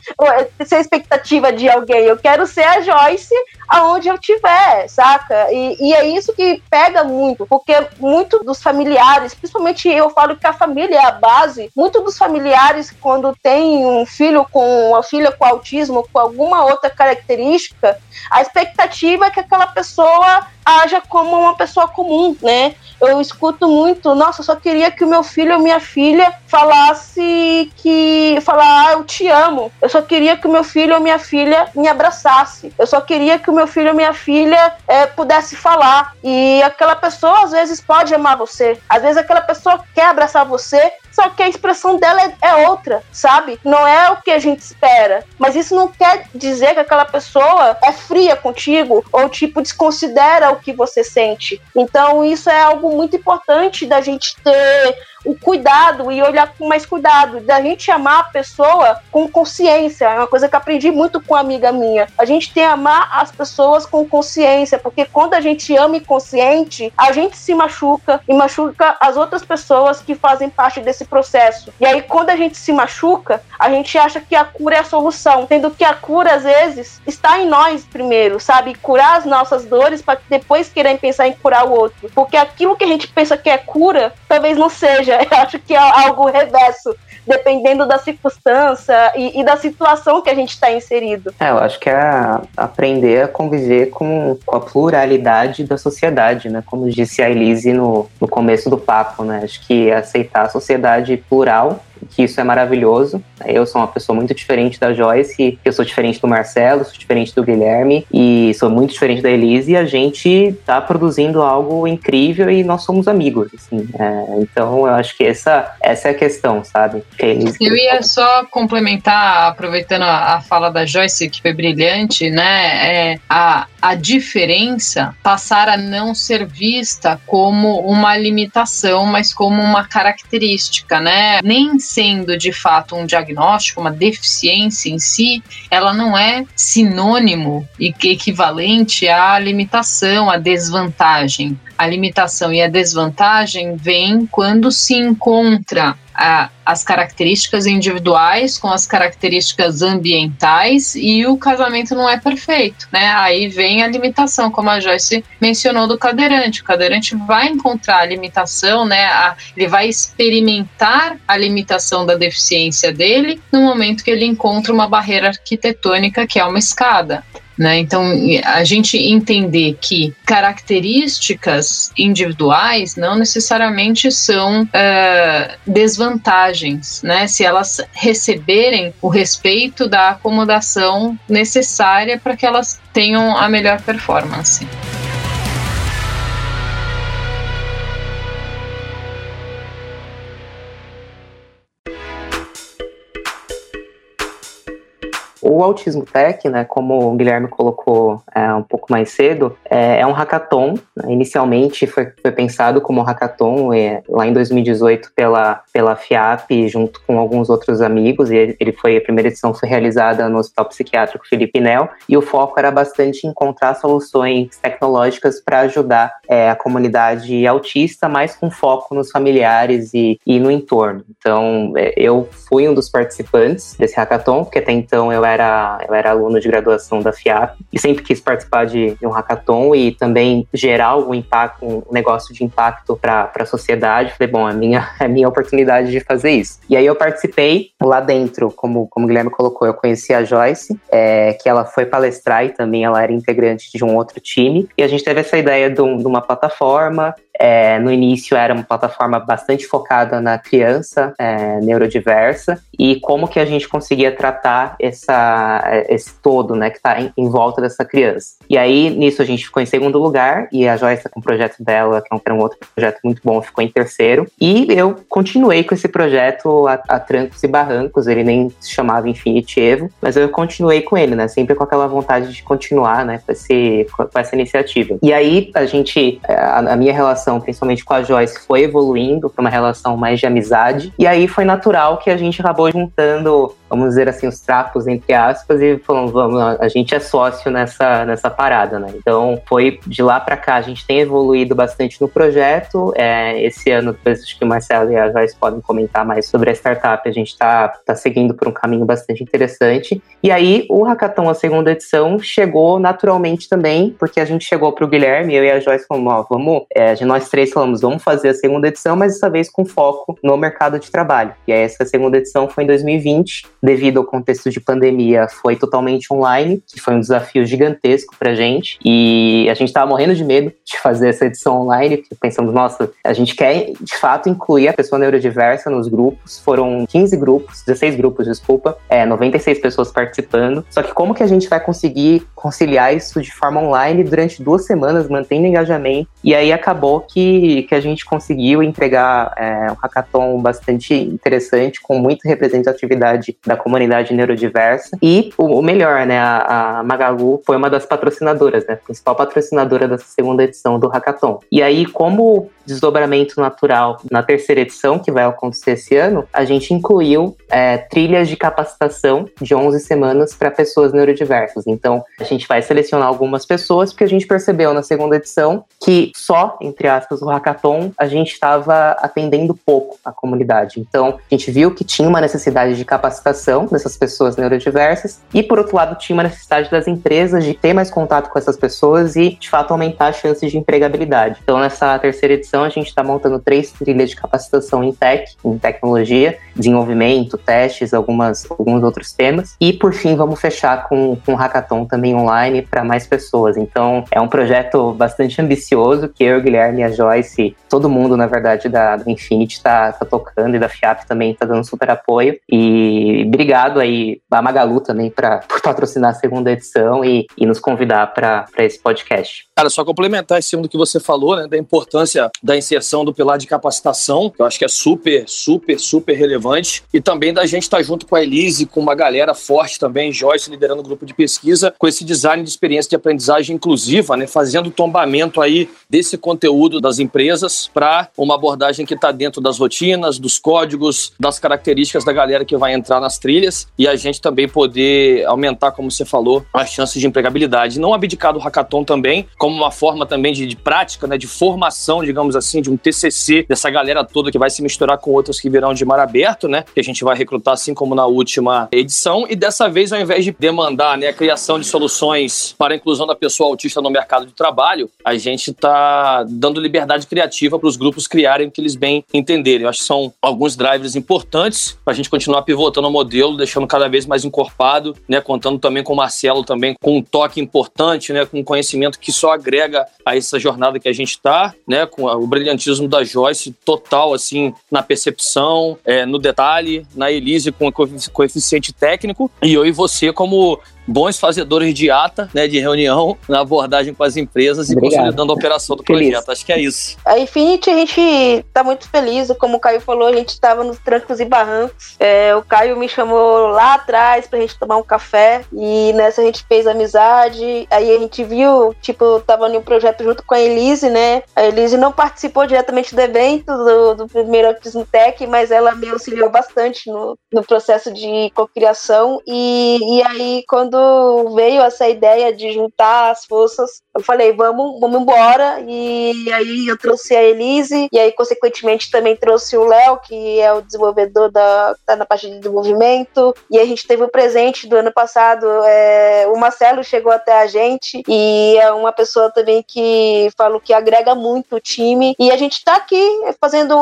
ser expectativa de alguém, eu quero ser a Joyce aonde eu tiver, saca? E, e, é isso que pega muito, porque muito dos familiares, principalmente eu falo que a família é a base, muito dos familiares, quando tem um filho com uma filha com autismo, com alguma outra característica, a expectativa é que aquela pessoa haja como uma pessoa comum, né? Eu escuto muito, nossa, só queria que o meu filho ou minha filha falasse que. falar, ah, eu te amo. Eu só queria que o meu filho ou minha filha me abraçasse. Eu só queria que o meu filho ou minha filha é, pudesse falar. E aquela pessoa às vezes pode amar você. Às vezes aquela pessoa quer abraçar você, só que a expressão dela é, é, outra, sabe? Não é o que a gente espera. Mas isso não quer dizer que aquela pessoa é fria contigo ou, tipo, desconsidera o que você sente. Então, isso é algo muito importante da gente ter o cuidado e olhar com mais cuidado, da gente amar a pessoa com consciência. É uma coisa que aprendi muito com uma amiga minha. A gente tem que amar as pessoas com consciência, porque quando a gente ama e consciente, a gente se machuca e machuca as outras pessoas que fazem parte desse processo. E aí, quando a gente se machuca, a gente acha que a cura é a solução, sendo que a cura, às vezes, está em nós primeiro, sabe? Curar as nossas dores para depois querer pensar em curar o outro. Porque aquilo que a gente pensa que é cura, talvez não seja. Eu acho que é algo reverso, dependendo da circunstância e, e da situação que a gente está inserido. É, eu acho que é aprender a conviver com, com, a pluralidade da sociedade, né? Como disse a Elise no, no começo do papo, né? Acho que aceitar a sociedade plural que isso é maravilhoso. Eu sou uma pessoa muito diferente da Joyce, eu sou diferente do Marcelo, sou diferente do Guilherme e sou muito diferente da Elise e a gente tá produzindo algo incrível e nós somos amigos, assim. É, então eu acho que essa, essa é a questão, sabe? Que Elise... Eu ia só complementar, aproveitando a, a, fala da Joyce, que foi brilhante, né? É, a, a diferença passar a não ser vista como uma limitação, mas como uma característica, né? Nem sendo de fato um diagnóstico, uma deficiência em si, ela não é sinônimo e equivalente à limitação, à desvantagem. A limitação e a desvantagem vêm quando se encontra a, as características individuais com as características ambientais e o casamento não é perfeito, né? Aí vem a limitação, como a Joyce mencionou do cadeirante. O cadeirante vai encontrar a limitação, né? A, ele vai experimentar a limitação da deficiência dele no momento que ele encontra uma barreira arquitetônica que é uma escada. Né? Então, a gente entender que características individuais não necessariamente são uh, desvantagens, né? se elas receberem o respeito da acomodação necessária para que elas tenham a melhor performance. O Autismo Tech, né, como o Guilherme colocou é, um pouco mais cedo, é, é um hackathon. Né, inicialmente foi, foi, pensado como hackathon é, lá em 2018 pela, pela FIAP, junto com alguns outros amigos, e ele foi, a primeira edição foi realizada no Hospital Psiquiátrico Felipe Nel, e o foco era bastante encontrar soluções tecnológicas para ajudar é, a comunidade autista, mais com foco nos familiares e, e no entorno. Então, é, eu fui um dos participantes desse hackathon, porque até então eu era era, eu era aluno de graduação da FIAP e sempre quis participar de, de um hackathon e também gerar algum impacto, um negócio de impacto para a sociedade. Falei, bom, é minha, é minha oportunidade de fazer isso. E aí eu participei lá dentro, como, como o Guilherme colocou, eu conheci a Joyce, é, que ela foi palestrar e também ela era integrante de um outro time. E a gente teve essa ideia de, um, de uma plataforma é, no início era uma plataforma bastante focada na criança é, neurodiversa e como que a gente conseguia tratar essa, esse todo, né, que está em, em, volta dessa criança. E aí, nisso, a gente ficou em segundo lugar e a Joyce, com o projeto dela, que era um outro projeto muito bom, ficou em terceiro. E eu continuei com esse projeto a, a trancos e barrancos, ele nem se chamava Infinity Evo, mas eu continuei com ele, né, sempre com aquela vontade de continuar, né, com, esse, com essa iniciativa. E aí, a gente, a, a minha relação relação, principalmente com a Joyce, foi evoluindo para uma relação mais de amizade. E aí foi natural que a gente acabou juntando vamos dizer assim, os trapos, entre aspas, e falando, vamos, a gente é sócio nessa, nessa parada, né? Então, foi de lá para cá, a gente tem evoluído bastante no projeto. É, esse ano, depois acho que o Marcelo e a Joyce podem comentar mais sobre a startup, a gente está tá seguindo por um caminho bastante interessante. E aí, o Hackathon, a segunda edição, chegou naturalmente também, porque a gente chegou para o Guilherme, eu e a Joyce falamos, ó, vamos, é, nós três falamos, vamos fazer a segunda edição, mas dessa vez com foco no mercado de trabalho. E aí, essa segunda edição foi em 2020, devido ao contexto de pandemia, foi totalmente online, que foi um desafio gigantesco pra gente. E a gente tava morrendo de medo de fazer essa edição online, pensando, nossa, a gente quer de fato incluir a pessoa neurodiversa nos grupos. Foram 15 grupos, 16 grupos, desculpa, é, 96 pessoas participando. Só que como que a gente vai conseguir conciliar isso de forma online durante duas semanas, mantendo engajamento? E aí acabou que, que a gente conseguiu entregar é, um hackathon bastante interessante, com muita representatividade da comunidade neurodiversa. E o, melhor, né? A, a, Magalu foi uma das patrocinadoras, né? Principal patrocinadora dessa segunda edição do Hackathon. E aí, como desdobramento natural na terceira edição, que vai acontecer esse ano, a gente incluiu é, trilhas de capacitação de 11 semanas para pessoas neurodiversas. Então, a gente vai selecionar algumas pessoas, porque a gente percebeu na segunda edição que só, entre aspas, o hackathon, a gente estava atendendo pouco a comunidade. Então, a gente viu que tinha uma necessidade de capacitação dessas pessoas neurodiversas e, por outro lado, tinha uma necessidade das empresas de ter mais contato com essas pessoas e, de fato, aumentar as chances de empregabilidade. Então, nessa terceira edição, a gente está montando três trilhas de capacitação em tech, em tecnologia, desenvolvimento, testes, algumas, alguns outros temas. E, por fim, vamos fechar com, com um hackathon também online para mais pessoas. Então, é um projeto bastante ambicioso que eu, Guilherme a Joyce, todo mundo, na verdade, da, da Infinity está tá tocando e da FIAP também está dando super apoio. E obrigado aí a Magalu também pra, por patrocinar a segunda edição e, e nos convidar para esse podcast. Cara, só complementar esse segundo que você falou, né, da importância da inserção do pilar de capacitação, que eu acho que é super, super, super relevante, e também da gente estar tá junto com a Elise, com uma galera forte também, Joyce liderando o grupo de pesquisa, com esse design de experiência de aprendizagem inclusiva, né, fazendo o tombamento aí desse conteúdo das empresas para uma abordagem que está dentro das rotinas, dos códigos, das características da galera que vai entrar trilhas e a gente também poder aumentar, como você falou, as chances de empregabilidade. Não abdicar do hackathon também, como uma forma também de, de prática, né, de formação, digamos assim, de um TCC dessa galera toda que vai se misturar com outras que virão de mar aberto, né? Que a gente vai recrutar assim como na última edição. E dessa vez, ao invés de demandar né, a criação de soluções para a inclusão da pessoa autista no mercado de trabalho, a gente está dando liberdade criativa para os grupos criarem o que eles bem entenderem. Eu acho que são alguns drivers importantes para a gente continuar pivotando o modelo, deixando cada vez mais encorpado, né? Contando também com o Marcelo também com um toque importante, né? Com um conhecimento que só agrega a essa jornada que a gente está, né? Com o brilhantismo da Joyce total, assim, na percepção, é, no detalhe, na Elise com coeficiente técnico, e eu e você como bons fazedores de ata, né, de reunião, na abordagem com as empresas Obrigado. e consolidando a operação do feliz. projeto. Acho que é isso. A Infinity, a gente está muito feliz, como o Caio falou, a gente estava nos trancos e barrancos. É, o Caio me chamou lá atrás para a gente tomar um café e nessa a gente fez amizade. Aí a gente viu, tipo, tava em um projeto junto com a Elise, né? A Elise não participou diretamente do evento do, do primeiro Autismo Tech, mas ela me auxiliou bastante no, no processo de cocriação. E, e aí, quando quando veio essa ideia de juntar as forças, eu falei, vamos, vamos embora. E aí eu trouxe a Elise, e aí, consequentemente, também trouxe o Léo, que é o desenvolvedor da tá na parte de desenvolvimento. E a gente teve o presente do ano passado. É, o Marcelo chegou até a gente, e é uma pessoa também que falou que agrega muito o time. E a gente está aqui fazendo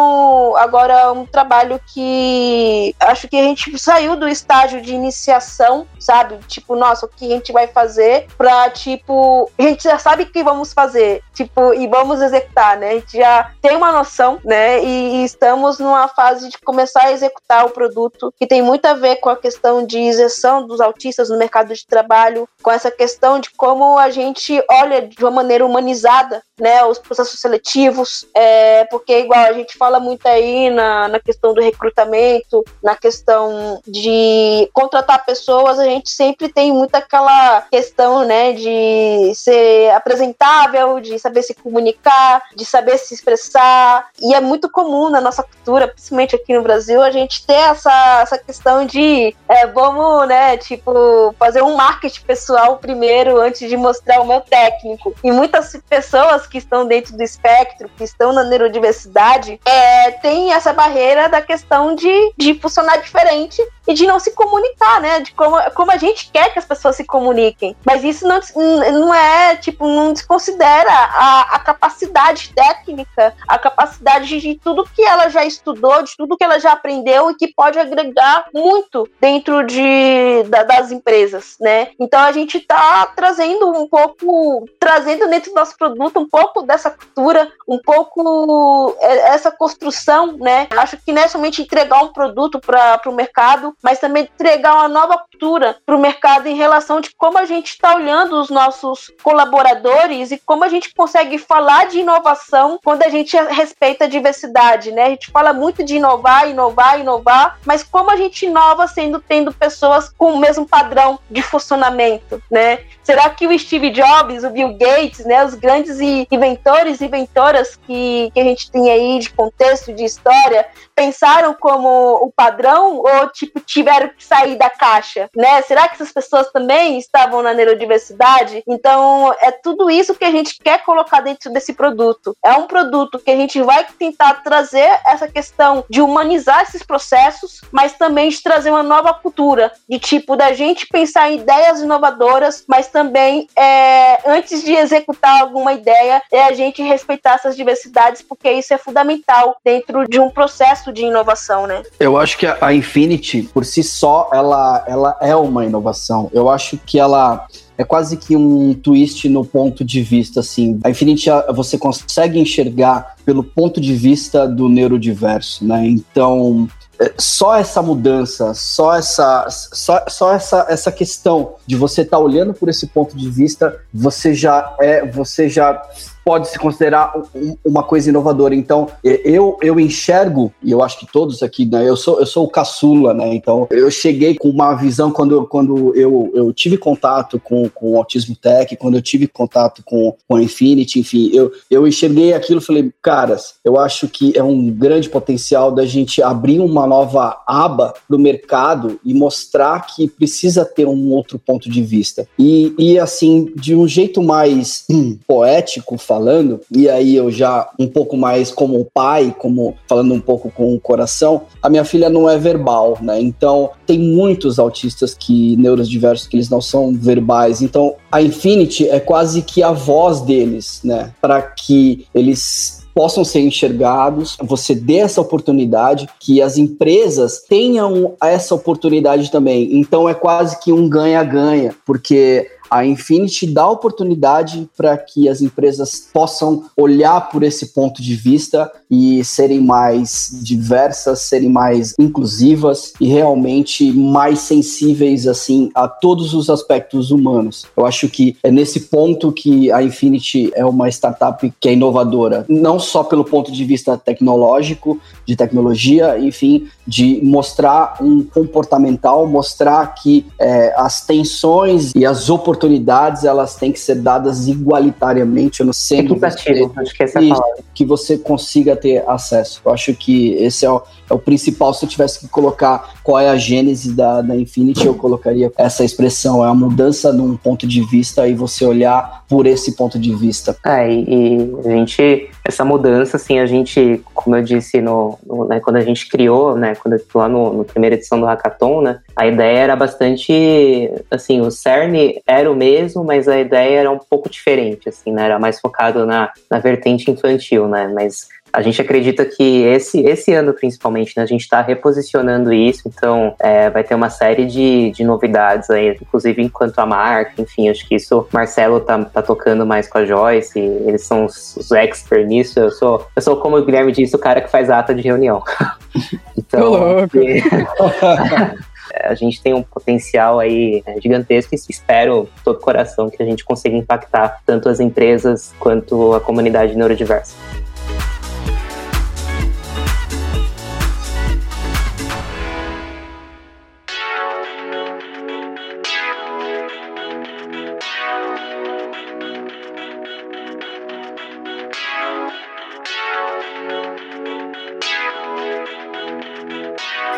agora um trabalho que acho que a gente saiu do estágio de iniciação, sabe? Tipo, nossa, o que a gente vai fazer pra, tipo, a gente já sabe o que vamos fazer, tipo, e vamos executar, né? A gente já tem uma noção, né? E, estamos numa fase de começar a executar o produto, que tem muito a ver com a questão de isenção dos autistas no mercado de trabalho, com essa questão de como a gente olha de uma maneira humanizada, né, os processos seletivos, é, porque igual a gente fala muito aí na, na questão do recrutamento, na questão de contratar pessoas, a gente sempre tem muito aquela questão, né, de ser apresentável, de saber se comunicar, de saber se expressar. E é muito comum na nossa cultura, principalmente aqui no Brasil, a gente ter essa, essa questão de é, vamos, né, tipo, fazer um marketing pessoal primeiro antes de mostrar o meu técnico. E muitas pessoas que estão dentro do espectro, que estão na neurodiversidade, é, tem essa barreira da questão de, de funcionar diferente e de não se comunicar, né? De como, como a gente quer que pessoas se comuniquem. Mas isso não, não é, tipo, não desconsidera a, a capacidade técnica, a capacidade de tudo que ela já estudou, de tudo que ela já aprendeu e que pode agregar muito dentro de, da, das empresas, né? Então a gente está trazendo um pouco, trazendo dentro do nosso produto um pouco dessa cultura, um pouco é, essa construção, né? Acho que não é somente entregar um produto para o mercado, mas também entregar uma nova cultura para o mercado em relação de como a gente está olhando os nossos colaboradores e como a gente consegue falar de inovação quando a gente respeita a diversidade, né? A gente fala muito de inovar, inovar, inovar, mas como a gente inova sendo tendo pessoas com o mesmo padrão de funcionamento, né? Será que o Steve Jobs, o Bill Gates, né, os grandes inventores e inventoras que, que a gente tem aí de contexto, de história, pensaram como o padrão ou tipo tiveram que sair da caixa, né? Será que essas pessoas também estavam na neurodiversidade? Então, é tudo isso que a gente quer colocar dentro desse produto. É um produto que a gente vai tentar trazer essa questão de humanizar esses processos, mas também de trazer uma nova cultura, de tipo da gente pensar em ideias inovadoras, mas também é, antes de executar alguma ideia, é a gente respeitar essas diversidades, porque isso é fundamental dentro de um processo de inovação, né? Eu acho que a Infinity, por si só, ela, ela é uma inovação. Eu acho que ela é quase que um twist no ponto de vista, assim. A Infinity, você consegue enxergar pelo ponto de vista do neurodiverso, né? Então, é, só essa mudança, só essa, só, só essa, essa questão de você estar tá olhando por esse ponto de vista, você já é, você já pode se considerar uma coisa inovadora. Então, eu, eu enxergo, e eu acho que todos aqui, né, eu sou, eu sou o caçula, né? Então, eu cheguei com uma visão quando, quando eu, eu tive contato com, com o Autismo Tech, quando eu tive contato com, com a Infinity, enfim, eu, eu enxerguei aquilo e falei, caras, eu acho que é um grande potencial da gente abrir uma nova aba no mercado e mostrar que precisa ter um outro ponto de vista. E, e assim, de um jeito mais hum, poético, falando, e aí eu já um pouco mais como pai, como falando um pouco com o coração, a minha filha não é verbal, né? Então tem muitos autistas que neurodiversos que eles não são verbais. Então a Infinity é quase que a voz deles, né? Para que eles possam ser enxergados, você dê essa oportunidade, que as empresas tenham essa oportunidade também. Então é quase que um ganha-ganha, porque a Infinity dá oportunidade para que as empresas possam olhar por esse ponto de vista e serem mais diversas, serem mais inclusivas e realmente mais sensíveis assim a todos os aspectos humanos. Eu acho que é nesse ponto que a Infinity é uma startup que é inovadora, não só pelo ponto de vista tecnológico, de tecnologia, enfim, de mostrar um comportamental, mostrar que é, as tensões e as oportunidades elas têm que ser dadas igualitariamente no centro. Equitativo, acho que essa é a palavra. Que você consiga ter acesso. Eu acho que esse é o, é o principal. Se eu tivesse que colocar qual é a gênese da, da Infinity, eu colocaria essa expressão. É a mudança num ponto de vista e você olhar por esse ponto de vista. É, e, e a gente, essa mudança, assim, a gente, como eu disse, no, no né, quando a gente criou, né, quando lá no, no primeira edição do Hackathon, né, a ideia era bastante, assim, o CERN era o mesmo, mas a ideia era um pouco diferente, assim, né, era mais focado na, na vertente infantil, né, mas a gente acredita que esse, esse ano, principalmente, né, a gente está reposicionando isso, então é, vai ter uma série de, de novidades aí, inclusive enquanto a marca, enfim, acho que isso Marcelo tá, tá tocando mais com a Joyce, eles são os, os experts nisso, eu sou, eu sou, como o Guilherme disse, o cara que faz ata de reunião. então, louco. a gente tem um potencial aí né, gigantesco e espero todo coração que a gente consiga impactar tanto as empresas quanto a comunidade neurodiversa.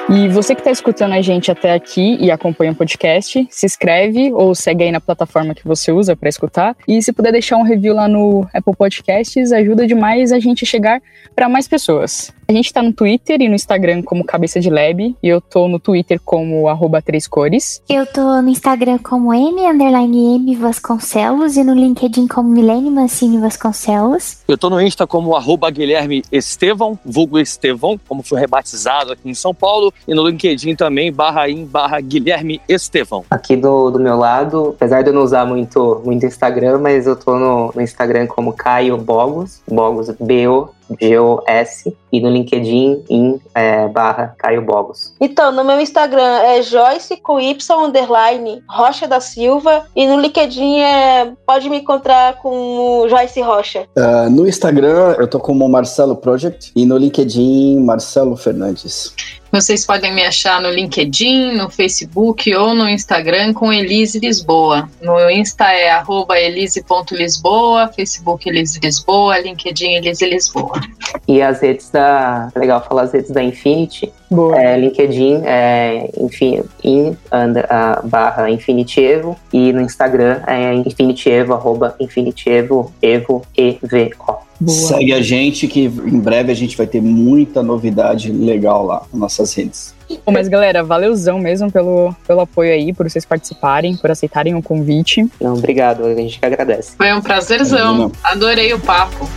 E você que está escutando a gente até aqui e acompanha o podcast, se inscreve ou segue aí na plataforma que você usa para escutar. E se puder deixar um review lá no Apple Podcasts, ajuda demais a gente chegar para mais pessoas. A gente está no Twitter e no Instagram como Cabeça de Lab. E eu tô no Twitter como arroba três cores. Eu tô no Instagram como M, underline M Vasconcelos, e no LinkedIn como Milene Mancini Vasconcelos. Eu tô no Insta como arroba Guilherme Estevão, vulgo Estevão, como foi rebatizado aqui em São Paulo, e no LinkedIn também, barra in, barra Guilherme Estevão. Aqui do, do meu lado, apesar de eu não usar muito, muito Instagram, mas eu tô no, no Instagram como Caio Bogos, Bogos B-O G-O-S, e no LinkedIn em é, barra Caio Bogos. Então, no meu Instagram é Joyce com Y underline Rocha da Silva e no LinkedIn é pode me encontrar com Joyce Rocha. Uh, no Instagram eu tô como Marcelo Project e no LinkedIn Marcelo Fernandes. Vocês podem me achar no LinkedIn, no Facebook ou no Instagram com Elise Lisboa. No Insta é elise.lisboa, Facebook Elise Lisboa, LinkedIn Elise Lisboa. E as redes da. Legal falar as redes da Infinity. Boa. É, LinkedIn é enfim, in under, uh, barra Infinitievo e no Instagram é Infinitievo, arroba Infinitievo, Evo, E-V-O. Boa. Segue a gente que em breve a gente vai ter muita novidade legal lá nas nossas redes. Bom, mas galera, valeuzão mesmo pelo, pelo apoio aí, por vocês participarem, por aceitarem o convite. Não, obrigado, a gente que agradece. Foi um prazerzão. Adorei o papo.